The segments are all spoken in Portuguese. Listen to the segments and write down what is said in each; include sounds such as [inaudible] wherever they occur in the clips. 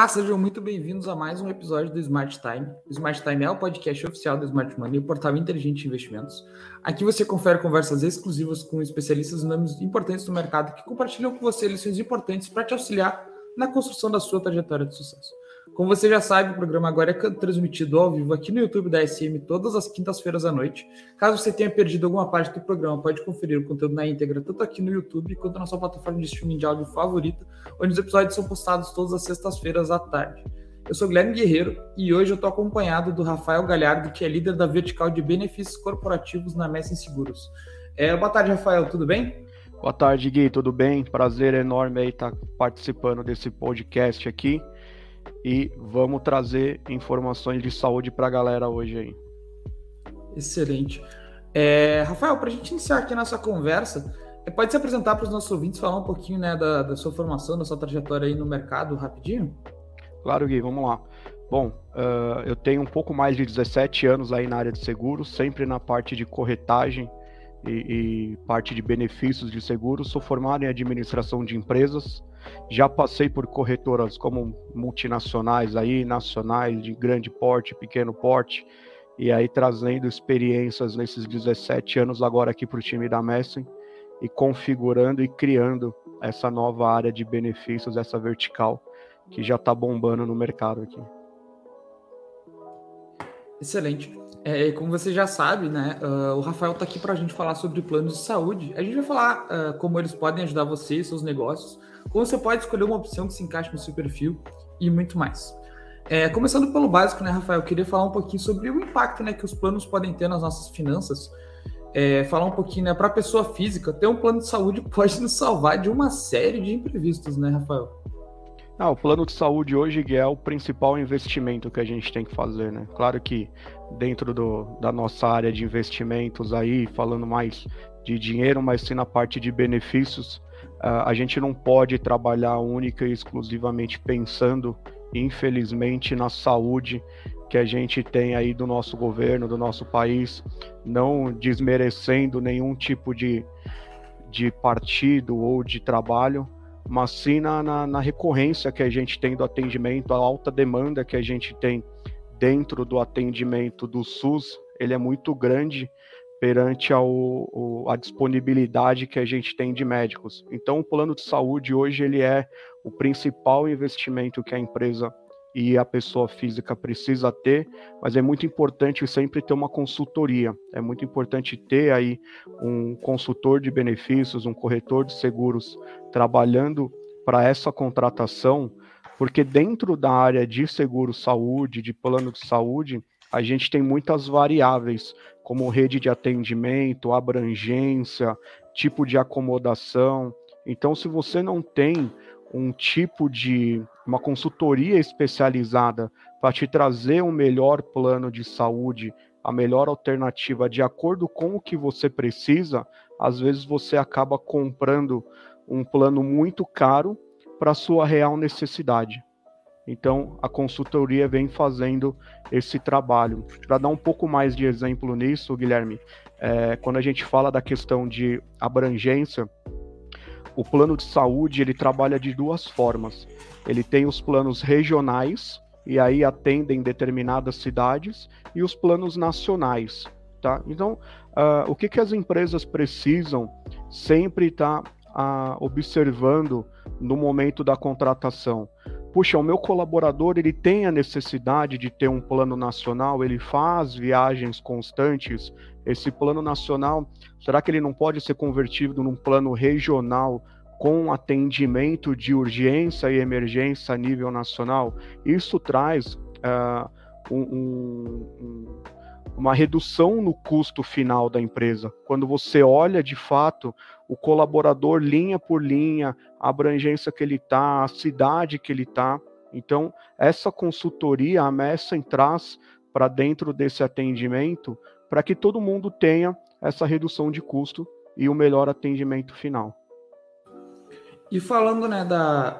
Olá, sejam muito bem-vindos a mais um episódio do Smart Time. O Smart Time é o podcast oficial do Smart Money, o portal inteligente de investimentos. Aqui você confere conversas exclusivas com especialistas e nomes importantes do mercado que compartilham com você lições importantes para te auxiliar na construção da sua trajetória de sucesso. Como você já sabe, o programa agora é transmitido ao vivo aqui no YouTube da SM todas as quintas-feiras à noite. Caso você tenha perdido alguma parte do programa, pode conferir o conteúdo na íntegra, tanto aqui no YouTube quanto na sua plataforma de streaming de áudio favorita, onde os episódios são postados todas as sextas-feiras à tarde. Eu sou Guilherme Guerreiro e hoje eu estou acompanhado do Rafael Galhardo, que é líder da vertical de benefícios corporativos na Messem Seguros. É, boa tarde, Rafael, tudo bem? Boa tarde, Gui, tudo bem? Prazer enorme aí estar participando desse podcast aqui e vamos trazer informações de saúde para a galera hoje aí. Excelente. É, Rafael, para a gente iniciar aqui a nossa conversa, é, pode se apresentar para os nossos ouvintes, falar um pouquinho né, da, da, sua formação, da sua trajetória aí no mercado, rapidinho? Claro, Gui, vamos lá. Bom, uh, eu tenho um pouco mais de 17 anos aí na área de seguros, sempre na parte de corretagem e, e parte de benefícios de seguros. Sou formado em administração de empresas, já passei por corretoras como multinacionais aí, nacionais de grande porte, pequeno porte, e aí trazendo experiências nesses 17 anos agora aqui para o time da Messen e configurando e criando essa nova área de benefícios, essa vertical que já está bombando no mercado aqui. Excelente. É, como você já sabe, né, uh, o Rafael está aqui para a gente falar sobre planos de saúde. A gente vai falar uh, como eles podem ajudar você e seus negócios, como você pode escolher uma opção que se encaixe no seu perfil e muito mais. É, começando pelo básico, né, Rafael, eu queria falar um pouquinho sobre o impacto né, que os planos podem ter nas nossas finanças. É, falar um pouquinho, né, para a pessoa física, ter um plano de saúde [laughs] pode nos salvar de uma série de imprevistos, né, Rafael? Ah, o plano de saúde hoje é o principal investimento que a gente tem que fazer, né? Claro que dentro do, da nossa área de investimentos aí, falando mais de dinheiro, mas sim na parte de benefícios, a gente não pode trabalhar única e exclusivamente pensando, infelizmente, na saúde que a gente tem aí do nosso governo, do nosso país, não desmerecendo nenhum tipo de, de partido ou de trabalho, mas sim na, na, na, recorrência que a gente tem do atendimento, a alta demanda que a gente tem dentro do atendimento do SUS, ele é muito grande perante ao, a disponibilidade que a gente tem de médicos. Então, o plano de saúde hoje ele é o principal investimento que a empresa e a pessoa física precisa ter, mas é muito importante sempre ter uma consultoria. É muito importante ter aí um consultor de benefícios, um corretor de seguros trabalhando para essa contratação, porque dentro da área de seguro saúde, de plano de saúde, a gente tem muitas variáveis, como rede de atendimento, abrangência, tipo de acomodação. Então, se você não tem um tipo de uma consultoria especializada para te trazer um melhor plano de saúde, a melhor alternativa de acordo com o que você precisa, às vezes você acaba comprando um plano muito caro para sua real necessidade. Então, a consultoria vem fazendo esse trabalho. Para dar um pouco mais de exemplo nisso, Guilherme, é, quando a gente fala da questão de abrangência, o plano de saúde ele trabalha de duas formas. Ele tem os planos regionais, e aí atendem determinadas cidades, e os planos nacionais. Tá? Então, uh, o que, que as empresas precisam sempre estar tá, uh, observando no momento da contratação? Puxa, o meu colaborador ele tem a necessidade de ter um plano nacional, ele faz viagens constantes. Esse plano nacional, será que ele não pode ser convertido num plano regional com atendimento de urgência e emergência a nível nacional? Isso traz uh, um, um, uma redução no custo final da empresa. Quando você olha de fato o colaborador linha por linha, a abrangência que ele está, a cidade que ele está. Então, essa consultoria, a Messen traz para dentro desse atendimento para que todo mundo tenha essa redução de custo e o melhor atendimento final. E falando né, da,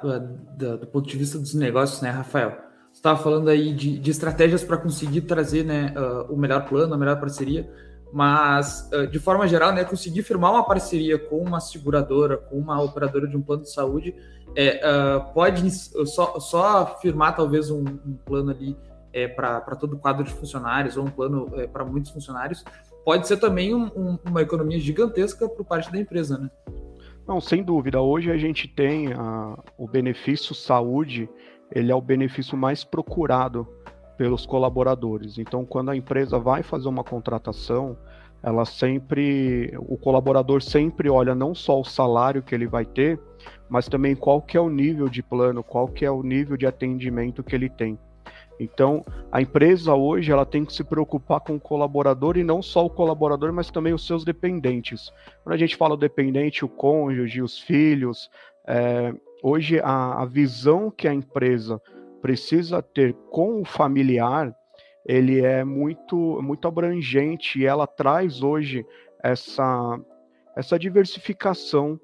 da, do ponto de vista dos negócios, né, Rafael? Você estava falando aí de, de estratégias para conseguir trazer né, uh, o melhor plano, a melhor parceria. Mas de forma geral, né, conseguir firmar uma parceria com uma seguradora, com uma operadora de um plano de saúde, é, uh, pode só, só firmar talvez um, um plano ali é, para todo o quadro de funcionários ou um plano é, para muitos funcionários, pode ser também um, um, uma economia gigantesca por parte da empresa, né? Não, sem dúvida. Hoje a gente tem a, o benefício saúde, ele é o benefício mais procurado pelos colaboradores. Então, quando a empresa vai fazer uma contratação, ela sempre, o colaborador sempre olha não só o salário que ele vai ter, mas também qual que é o nível de plano, qual que é o nível de atendimento que ele tem. Então, a empresa hoje ela tem que se preocupar com o colaborador e não só o colaborador, mas também os seus dependentes. Quando a gente fala dependente, o cônjuge, os filhos, é, hoje a, a visão que a empresa precisa ter com o familiar, ele é muito, muito abrangente e ela traz hoje essa, essa diversificação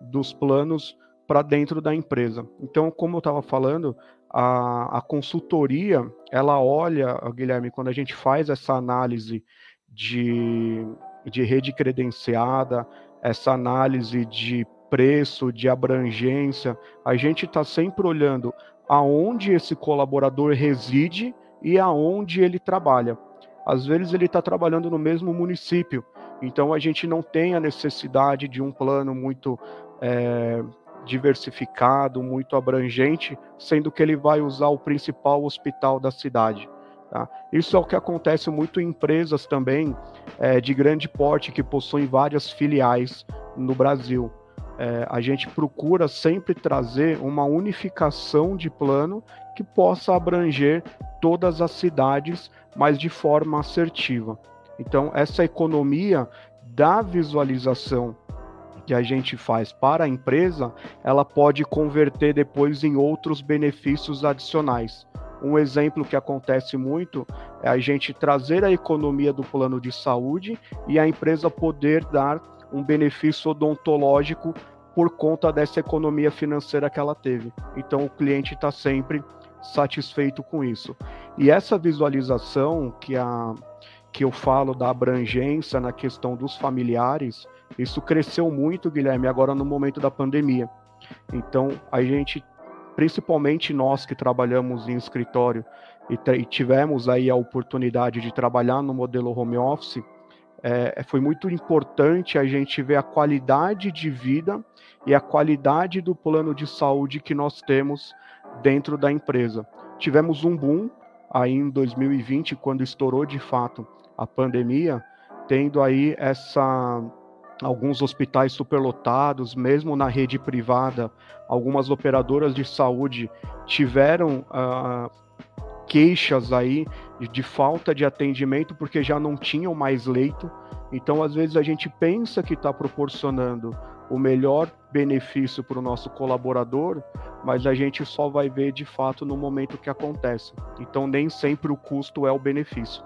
dos planos para dentro da empresa. Então, como eu estava falando, a, a consultoria, ela olha, Guilherme, quando a gente faz essa análise de, de rede credenciada, essa análise de preço, de abrangência, a gente está sempre olhando aonde esse colaborador reside e aonde ele trabalha. Às vezes ele está trabalhando no mesmo município, então a gente não tem a necessidade de um plano muito é, diversificado, muito abrangente, sendo que ele vai usar o principal hospital da cidade. Tá? Isso é o que acontece muito em empresas também é, de grande porte que possuem várias filiais no Brasil. É, a gente procura sempre trazer uma unificação de plano que possa abranger todas as cidades, mas de forma assertiva. Então, essa economia da visualização que a gente faz para a empresa, ela pode converter depois em outros benefícios adicionais. Um exemplo que acontece muito é a gente trazer a economia do plano de saúde e a empresa poder dar um benefício odontológico por conta dessa economia financeira que ela teve. Então o cliente está sempre satisfeito com isso. E essa visualização que, a, que eu falo da abrangência na questão dos familiares, isso cresceu muito, Guilherme, agora no momento da pandemia. Então, a gente, principalmente nós que trabalhamos em escritório e, e tivemos aí a oportunidade de trabalhar no modelo home office, é, foi muito importante a gente ver a qualidade de vida e a qualidade do plano de saúde que nós temos dentro da empresa. Tivemos um boom aí em 2020, quando estourou de fato a pandemia, tendo aí essa alguns hospitais superlotados, mesmo na rede privada, algumas operadoras de saúde tiveram uh, queixas aí de, falta de atendimento porque já não tinham mais leito. Então, às vezes, a gente pensa que está proporcionando o melhor benefício para o nosso colaborador, mas a gente só vai ver de fato no momento que acontece. Então, nem sempre o custo é o benefício.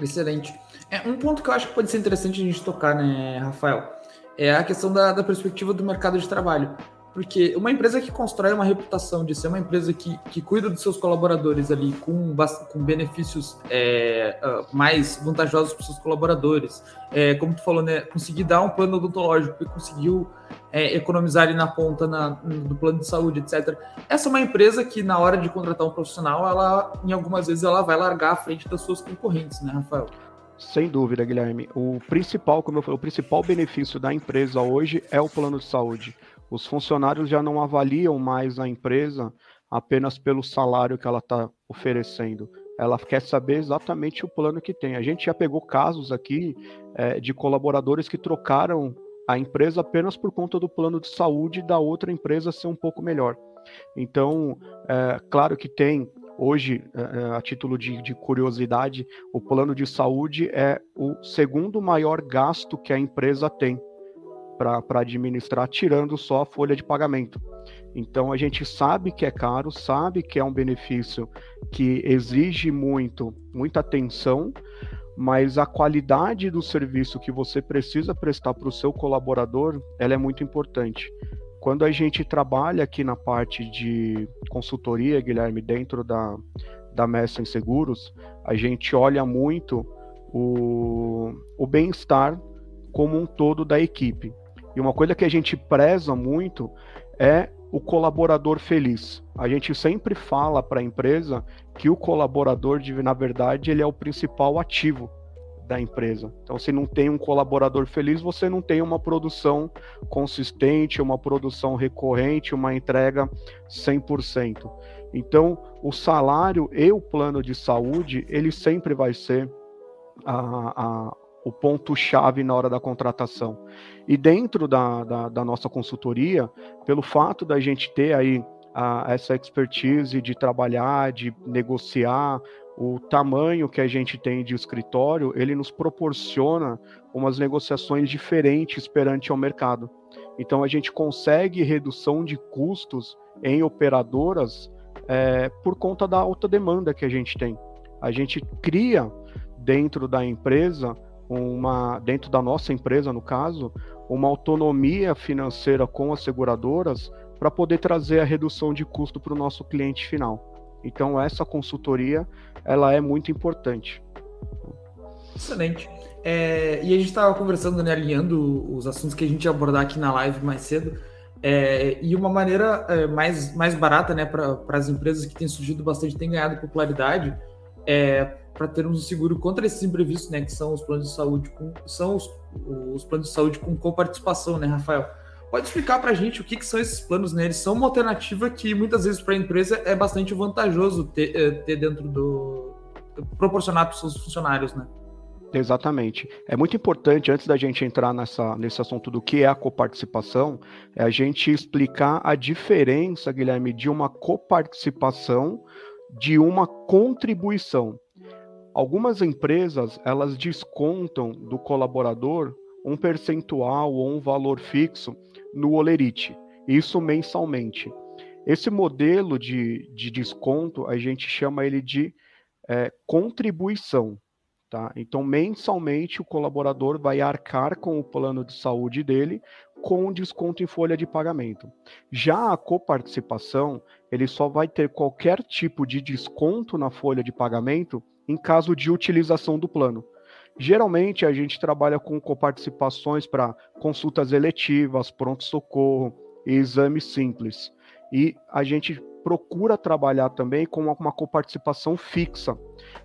Excelente. É, um ponto que eu acho que pode ser interessante a gente tocar, né, Rafael, é a questão da, da perspectiva do mercado de trabalho. Porque uma empresa que constrói uma reputação de ser uma empresa que, que cuida dos seus colaboradores ali com, com benefícios é, uh, mais vantajosos para os seus colaboradores, é, como tu falou, né, conseguir dar um plano odontológico e conseguiu é, economizar ali na ponta na, do plano de saúde, etc. Essa é uma empresa que na hora de contratar um profissional, ela em algumas vezes ela vai largar à frente das suas concorrentes, né, Rafael? Sem dúvida, Guilherme. O principal, como eu falei, o principal benefício da empresa hoje é o plano de saúde. Os funcionários já não avaliam mais a empresa apenas pelo salário que ela está oferecendo. Ela quer saber exatamente o plano que tem. A gente já pegou casos aqui é, de colaboradores que trocaram a empresa apenas por conta do plano de saúde da outra empresa ser um pouco melhor. Então, é, claro que tem hoje, é, é a título de, de, curiosidade, o plano de saúde é o segundo maior gasto que a empresa tem para administrar, tirando só a folha de pagamento. Então a gente sabe que é caro, sabe que é um benefício que exige muito, muita atenção, mas a qualidade do serviço que você precisa prestar para o seu colaborador, ela é muito importante. Quando a gente trabalha aqui na parte de consultoria, Guilherme, dentro da, da Messa em Seguros, a gente olha muito o, o bem-estar como um todo da equipe. E uma coisa que a gente preza muito é o colaborador feliz. A gente sempre fala para a empresa que o colaborador, na verdade, ele é o principal ativo da empresa. Então, se não tem um colaborador feliz, você não tem uma produção consistente, uma produção recorrente, uma entrega 100%. Então, o salário e o plano de saúde, ele sempre vai ser a, a, o ponto-chave na hora da contratação. E dentro da, da, da, nossa consultoria, pelo fato da gente ter aí a, essa expertise de trabalhar, de negociar, o tamanho que a gente tem de escritório, ele nos proporciona umas negociações diferentes perante ao mercado. Então a gente consegue redução de custos em operadoras é, por conta da alta demanda que a gente tem. A gente cria dentro da empresa uma dentro da nossa empresa no caso uma autonomia financeira com as seguradoras para poder trazer a redução de custo para o nosso cliente final. Então essa consultoria ela é muito importante. Excelente. É, e a gente estava conversando, né, alinhando os assuntos que a gente ia abordar aqui na live mais cedo. É, e uma maneira é, mais, mais barata né, para as empresas que têm surgido bastante, têm ganhado popularidade, é, para termos um seguro contra esses imprevistos, né, que são os planos de saúde com, são os, os planos de saúde com coparticipação, né, Rafael? Pode explicar para a gente o que, que, são esses planos, né? Eles são uma alternativa que muitas vezes para a empresa é bastante vantajoso ter, é, ter dentro do proporcionar para os seus funcionários, né? Exatamente. É muito importante, antes da gente entrar nessa, nesse assunto do que é a coparticipação, é a gente explicar a diferença, Guilherme, de uma coparticipação de uma contribuição. Algumas empresas, elas descontam do colaborador um percentual ou um valor fixo no Olerite, isso mensalmente. Esse modelo de, de desconto, a gente chama ele de é, contribuição. Tá? Então, mensalmente, o colaborador vai arcar com o plano de saúde dele com desconto em folha de pagamento. Já a coparticipação, ele só vai ter qualquer tipo de desconto na folha de pagamento em caso de utilização do plano. Geralmente, a gente trabalha com coparticipações para consultas eletivas, pronto-socorro e exames simples. E a gente procura trabalhar também com uma, coparticipação fixa. O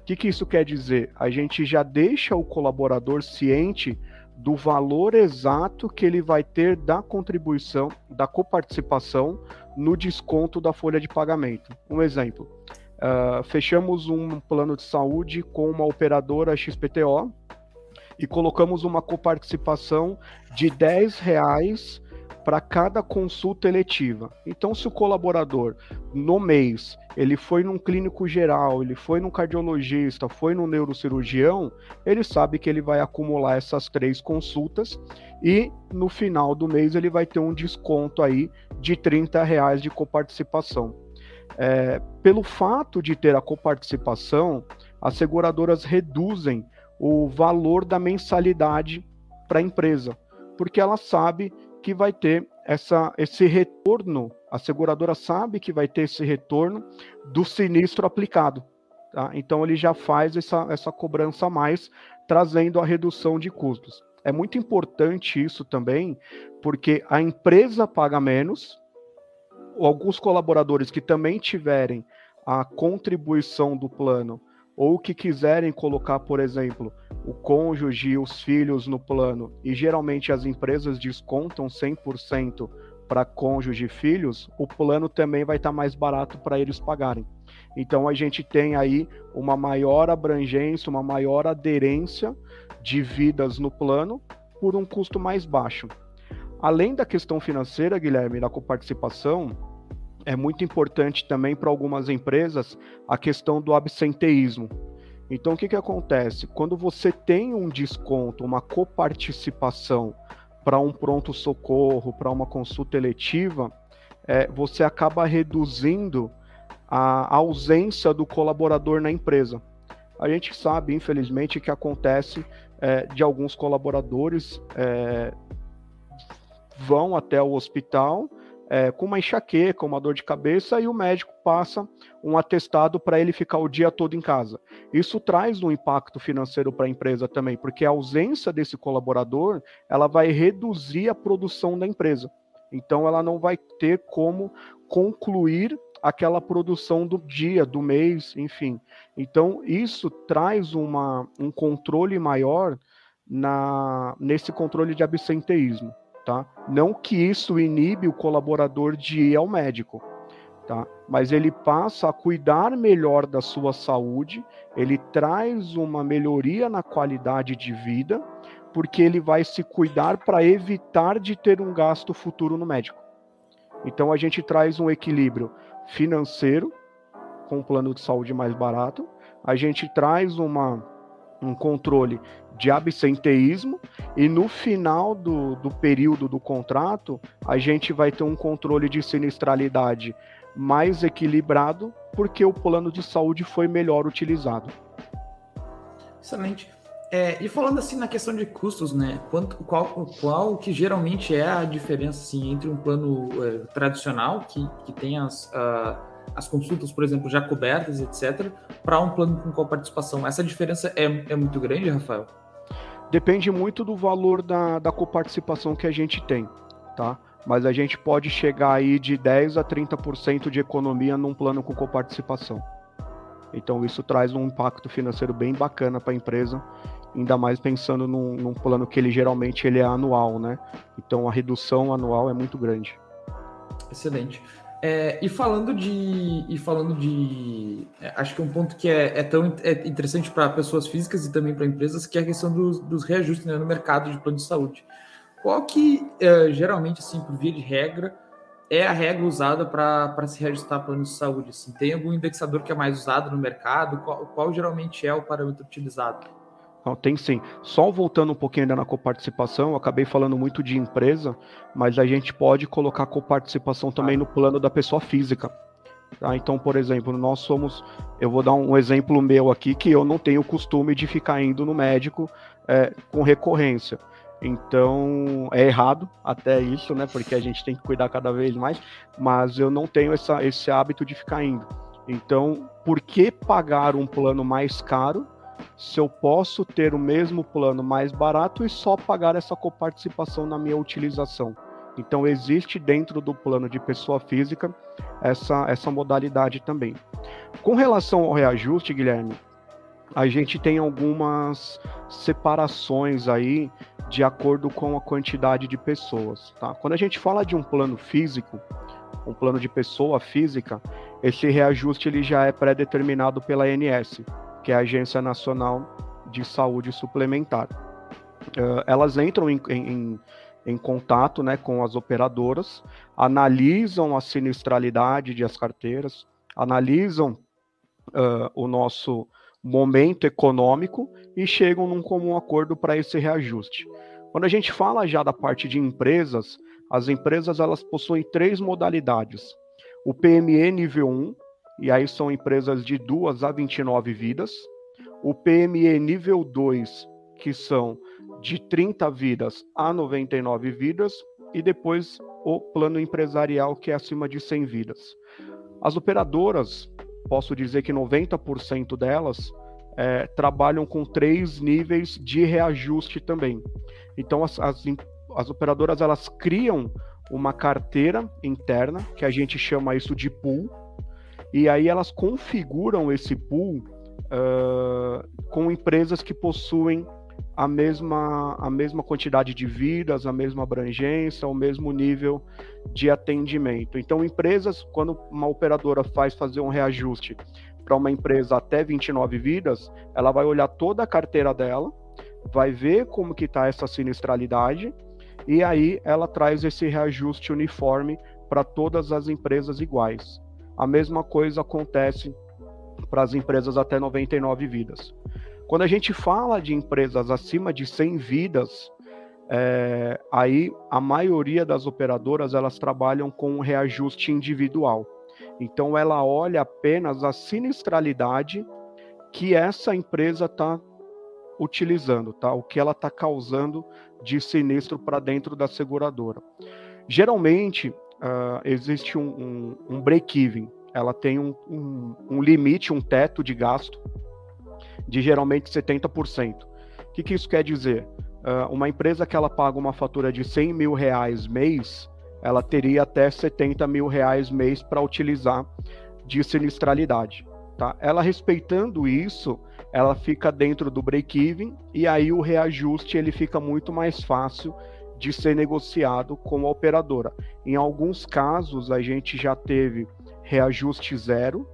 que, que isso quer dizer? A gente já deixa o colaborador ciente do valor exato que ele vai ter da contribuição, da coparticipação no desconto da folha de pagamento. Um exemplo: uh, fechamos um plano de saúde com uma operadora XPTO e colocamos uma coparticipação de 10 reais para cada consulta eletiva. Então, se o colaborador no mês ele foi num clínico geral, ele foi num cardiologista, foi num neurocirurgião, ele sabe que ele vai acumular essas três consultas e no final do mês ele vai ter um desconto aí de 30 reais de coparticipação. É, pelo fato de ter a coparticipação, as seguradoras reduzem o valor da mensalidade para a empresa, porque ela sabe que vai ter essa, esse retorno, a seguradora sabe que vai ter esse retorno do sinistro aplicado. Tá? Então ele já faz essa, essa cobrança a mais, trazendo a redução de custos. É muito importante isso também, porque a empresa paga menos, alguns colaboradores que também tiverem a contribuição do plano ou que quiserem colocar, por exemplo, o cônjuge e os filhos no plano, e geralmente as empresas descontam 100% para cônjuge e filhos, o plano também vai estar tá mais barato para eles pagarem. Então a gente tem aí uma maior abrangência, uma maior aderência de vidas no plano por um custo mais baixo. Além da questão financeira, Guilherme, da coparticipação, é muito importante também para algumas empresas a questão do absenteísmo. Então, o que, que acontece? Quando você tem um desconto, uma coparticipação para um pronto-socorro, para uma consulta eletiva, é, você acaba reduzindo a ausência do colaborador na empresa. A gente sabe, infelizmente, que acontece é, de alguns colaboradores é, vão até o hospital é, com uma enxaqueca, uma dor de cabeça, e o médico passa um atestado para ele ficar o dia todo em casa. Isso traz um impacto financeiro para a empresa também, porque a ausência desse colaborador ela vai reduzir a produção da empresa. Então ela não vai ter como concluir aquela produção do dia, do mês, enfim. Então isso traz uma, um controle maior na, nesse controle de absenteísmo tá? Não que isso inibe o colaborador de ir ao médico, tá? Mas ele passa a cuidar melhor da sua saúde, ele traz uma melhoria na qualidade de vida, porque ele vai se cuidar para evitar de ter um gasto futuro no médico. Então a gente traz um equilíbrio financeiro com um plano de saúde mais barato, a gente traz uma um controle de absenteísmo e no final do, do período do contrato a gente vai ter um controle de sinistralidade mais equilibrado porque o plano de saúde foi melhor utilizado. Excelente. É, e falando assim na questão de custos, né? Quanto, qual, qual que geralmente é a diferença assim, entre um plano é, tradicional que, que tem as, as consultas, por exemplo, já cobertas, etc., para um plano com coparticipação? Essa diferença é, é muito grande, Rafael? Depende muito do valor da, da coparticipação que a gente tem, tá? Mas a gente pode chegar aí de 10 a 30% de economia num plano com coparticipação. Então isso traz um impacto financeiro bem bacana para a empresa, ainda mais pensando num, num, plano que ele geralmente ele é anual, né? Então a redução anual é muito grande. Excelente. É, e falando de. E falando de. É, acho que um ponto que é, é tão é interessante para pessoas físicas e também para empresas, que é a questão dos, dos reajustes né, no mercado de plano de saúde. Qual que, é, geralmente, assim, por via de regra, é a regra usada para se reajustar plano de saúde? Assim? Tem algum indexador que é mais usado no mercado? Qual, qual geralmente é o parâmetro utilizado? Não, tem sim. Só voltando um pouquinho ainda na coparticipação, eu acabei falando muito de empresa, mas a gente pode colocar coparticipação também no plano da pessoa física. Tá? Então, por exemplo, nós somos. Eu vou dar um exemplo meu aqui, que eu não tenho o costume de ficar indo no médico é, com recorrência. Então, é errado até isso, né? Porque a gente tem que cuidar cada vez mais, mas eu não tenho essa, esse hábito de ficar indo. Então, por que pagar um plano mais caro se eu posso ter o mesmo plano mais barato e só pagar essa coparticipação na minha utilização. Então existe dentro do plano de pessoa física essa, essa modalidade também. Com relação ao reajuste, Guilherme, a gente tem algumas separações aí de acordo com a quantidade de pessoas. Tá? Quando a gente fala de um plano físico, um plano de pessoa física, esse reajuste ele já é pré-determinado pela ANS, que é a Agência Nacional de Saúde Suplementar. Uh, elas entram em, em, em, contato né, com as operadoras, analisam a sinistralidade de as carteiras, analisam uh, o nosso momento econômico e chegam num comum acordo para esse reajuste. Quando a gente fala já da parte de empresas, as empresas elas possuem três modalidades. O PME nível 1, e aí são empresas de 2 a 29 vidas. O PME nível 2, que são de 30 vidas a 99 vidas, e depois o plano empresarial, que é acima de 100 vidas. As operadoras, posso dizer que 90% delas é, trabalham com três níveis de reajuste também. Então, as, as, as operadoras elas criam uma carteira interna, que a gente chama isso de pool, e aí elas configuram esse pool uh, com empresas que possuem a mesma, a mesma quantidade de vidas, a mesma abrangência, o mesmo nível de atendimento. Então, empresas, quando uma operadora faz fazer um reajuste para uma empresa até 29 vidas, ela vai olhar toda a carteira dela, vai ver como que está essa sinistralidade e aí ela traz esse reajuste uniforme para todas as empresas iguais. A mesma coisa acontece para as empresas até 99 vidas. Quando a gente fala de empresas acima de 100 vidas, é, aí a maioria das operadoras elas trabalham com reajuste individual. Então ela olha apenas a sinistralidade que essa empresa está utilizando, tá? O que ela está causando de sinistro para dentro da seguradora. Geralmente, uh, existe um, um, um break-even, ela tem um, um, um, limite, um teto de gasto de geralmente 70%. O que, que isso quer dizer? Uh, uma empresa que ela paga uma fatura de 100 mil reais mês, ela teria até 70 mil reais mês para utilizar de sinistralidade. Tá? Ela respeitando isso, ela fica dentro do break-even e aí o reajuste ele fica muito mais fácil de ser negociado com a operadora. Em alguns casos a gente já teve reajuste zero,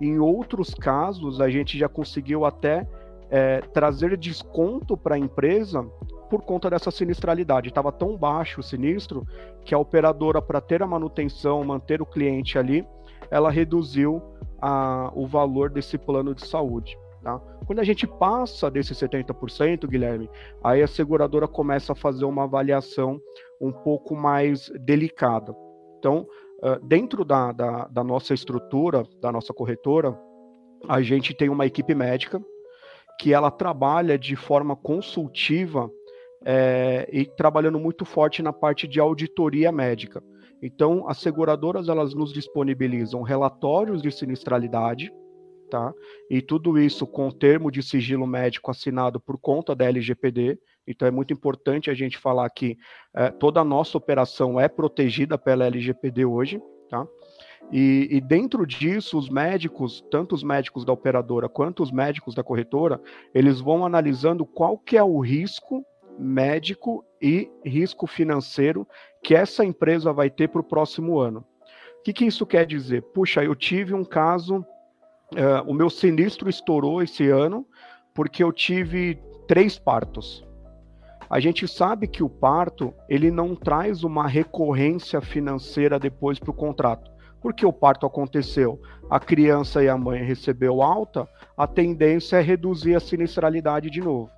em outros casos a gente já conseguiu até é, trazer desconto para a empresa por conta dessa sinistralidade. Estava tão baixo o sinistro que a operadora, para ter a manutenção, manter o cliente ali, ela reduziu a, o valor desse plano de saúde. Tá? Quando a gente passa desses 70%, Guilherme, aí a seguradora começa a fazer uma avaliação um pouco mais delicada. Então, dentro da, da, da nossa estrutura, da nossa corretora, a gente tem uma equipe médica que ela trabalha de forma consultiva é, e trabalhando muito forte na parte de auditoria médica. Então, as seguradoras elas nos disponibilizam relatórios de sinistralidade, tá? E tudo isso com termo de sigilo médico assinado por conta da LGPD. Então, é muito importante a gente falar que é, toda a nossa operação é protegida pela LGPD hoje, tá? E, e, dentro disso, os médicos, tanto os médicos da operadora quanto os médicos da corretora, eles vão analisando qual que é o risco médico e risco financeiro que essa empresa vai ter para o próximo ano. O que, que, isso quer dizer? Puxa, eu tive um caso, uh, o meu sinistro estourou esse ano porque eu tive três partos. A gente sabe que o parto ele não traz uma recorrência financeira depois para o contrato. Porque o parto aconteceu, a criança e a mãe recebeu alta, a tendência é reduzir a sinistralidade de novo.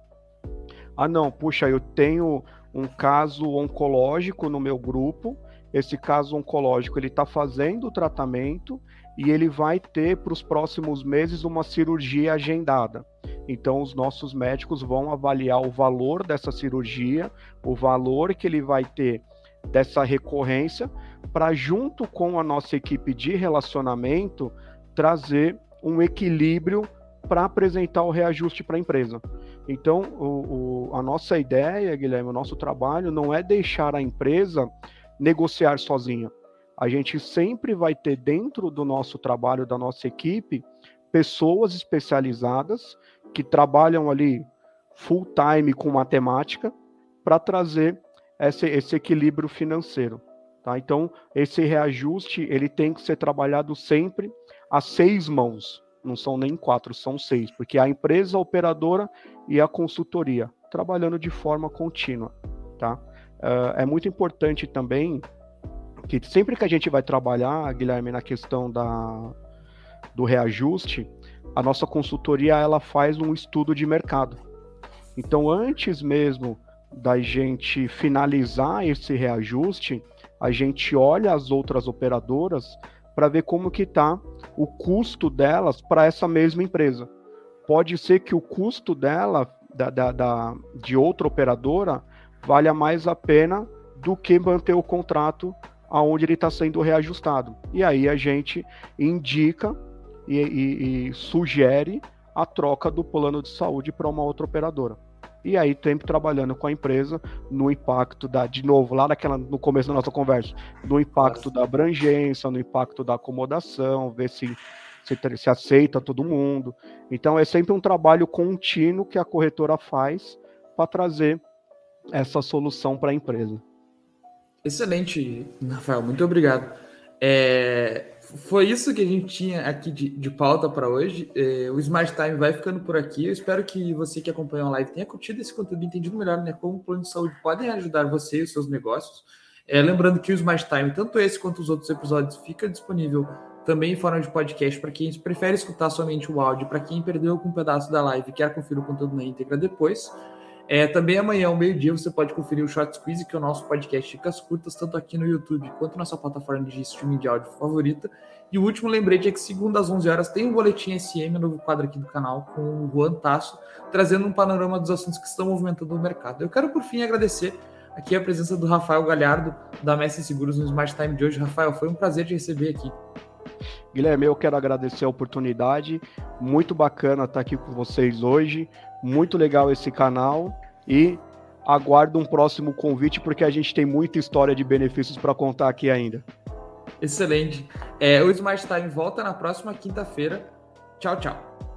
Ah, não, puxa, eu tenho um caso oncológico no meu grupo. Esse caso oncológico ele está fazendo o tratamento e ele vai ter para os próximos meses uma cirurgia agendada. Então, os nossos médicos vão avaliar o valor dessa cirurgia, o valor que ele vai ter dessa recorrência, para, junto com a nossa equipe de relacionamento, trazer um equilíbrio para apresentar o reajuste para a empresa. Então, o, o, a nossa ideia, Guilherme, o nosso trabalho não é deixar a empresa negociar sozinha. A gente sempre vai ter dentro do nosso trabalho, da nossa equipe, pessoas especializadas que trabalham ali full time com matemática para trazer esse, esse equilíbrio financeiro. Tá? Então, esse reajuste ele tem que ser trabalhado sempre a seis mãos não são nem quatro, são seis, porque a empresa a operadora e a consultoria, trabalhando de forma contínua, tá? Uh, é muito importante também que sempre que a gente vai trabalhar, Guilherme, na questão da, do reajuste, a nossa consultoria ela faz um estudo de mercado. Então, antes mesmo da gente finalizar esse reajuste, a gente olha as outras operadoras para ver como que está o custo delas para essa mesma empresa. Pode ser que o custo dela, da, da, da, de outra operadora, valha mais a pena do que manter o contrato aonde ele está sendo reajustado. E aí a gente indica e, e, e sugere a troca do plano de saúde para uma outra operadora. E aí, sempre trabalhando com a empresa no impacto da, de novo, lá naquela, no começo da nossa conversa, no impacto da abrangência, no impacto da acomodação, ver se, se, se aceita todo mundo. Então, é sempre um trabalho contínuo que a corretora faz para trazer essa solução para a empresa. Excelente, Rafael, muito obrigado. É, foi isso que a gente tinha aqui de, de pauta para hoje. É, o Smart Time vai ficando por aqui. Eu espero que você que acompanhou a live tenha curtido esse conteúdo, entendido melhor né, como o plano de saúde podem ajudar você e os seus negócios. É, lembrando que o Smart Time, tanto esse quanto os outros episódios, fica disponível também em forma de podcast para quem prefere escutar somente o áudio, para quem perdeu algum pedaço da live e quer conferir o conteúdo na íntegra depois. É, também amanhã, ao meio-dia, você pode conferir o Short Squeeze, que é o nosso podcast Dicas Curtas, tanto aqui no YouTube quanto na sua plataforma de streaming de áudio favorita. E o último lembrete é que segunda às 11 horas tem um boletim SM, novo quadro aqui do canal, com o Juan Tasso, trazendo um panorama dos assuntos que estão movimentando o mercado. Eu quero, por fim, agradecer aqui a presença do Rafael Galhardo, da Messi Seguros, no Smart Time de hoje. Rafael, foi um prazer te receber aqui. Guilherme, eu quero agradecer a oportunidade. Muito bacana estar aqui com vocês hoje. Muito legal esse canal. E aguardo um próximo convite, porque a gente tem muita história de benefícios para contar aqui ainda. Excelente. É, o Smart Time volta na próxima quinta-feira. Tchau, tchau.